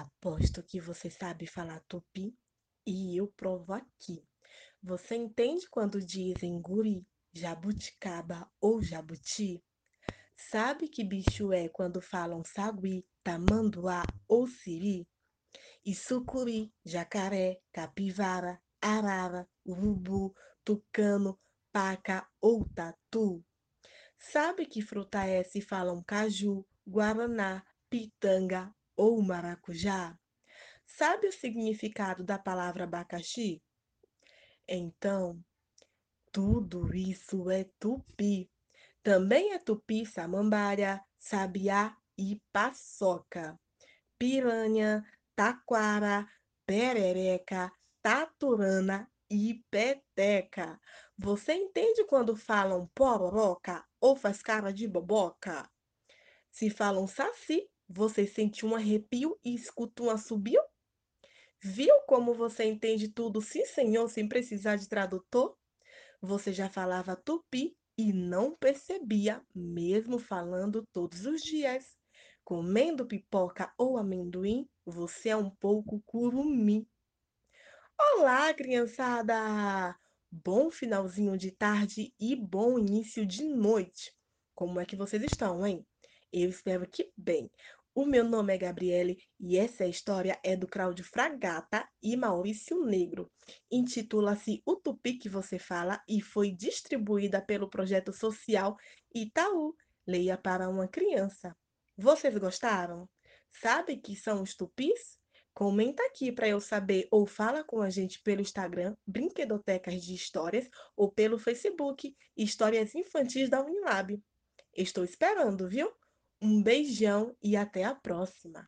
Aposto que você sabe falar tupi e eu provo aqui. Você entende quando dizem guri, jabuticaba ou jabuti? Sabe que bicho é quando falam sagui, tamanduá ou siri? E sucuri, jacaré, capivara, arara, urubu, tucano, paca ou tatu? Sabe que fruta é se falam caju, guaraná, pitanga ou maracujá? Sabe o significado da palavra abacaxi? Então, tudo isso é tupi. Também é tupi samambaia, sabiá e paçoca. Piranha, taquara, perereca, taturana e peteca. Você entende quando falam pororoca ou faz cara de boboca? Se falam saci, você sente um arrepio e escuta um assobio? Viu como você entende tudo, sim senhor, sem precisar de tradutor? Você já falava tupi e não percebia, mesmo falando todos os dias. Comendo pipoca ou amendoim, você é um pouco curumim. Olá, criançada! Bom finalzinho de tarde e bom início de noite. Como é que vocês estão, hein? Eu espero que bem. O meu nome é Gabriele e essa história é do Cláudio Fragata e Maurício Negro. Intitula-se O Tupi que você fala e foi distribuída pelo projeto social Itaú. Leia para uma criança. Vocês gostaram? Sabe que são os tupis? Comenta aqui para eu saber ou fala com a gente pelo Instagram Brinquedotecas de Histórias ou pelo Facebook Histórias Infantis da Unilab. Estou esperando, viu? Um beijão e até a próxima!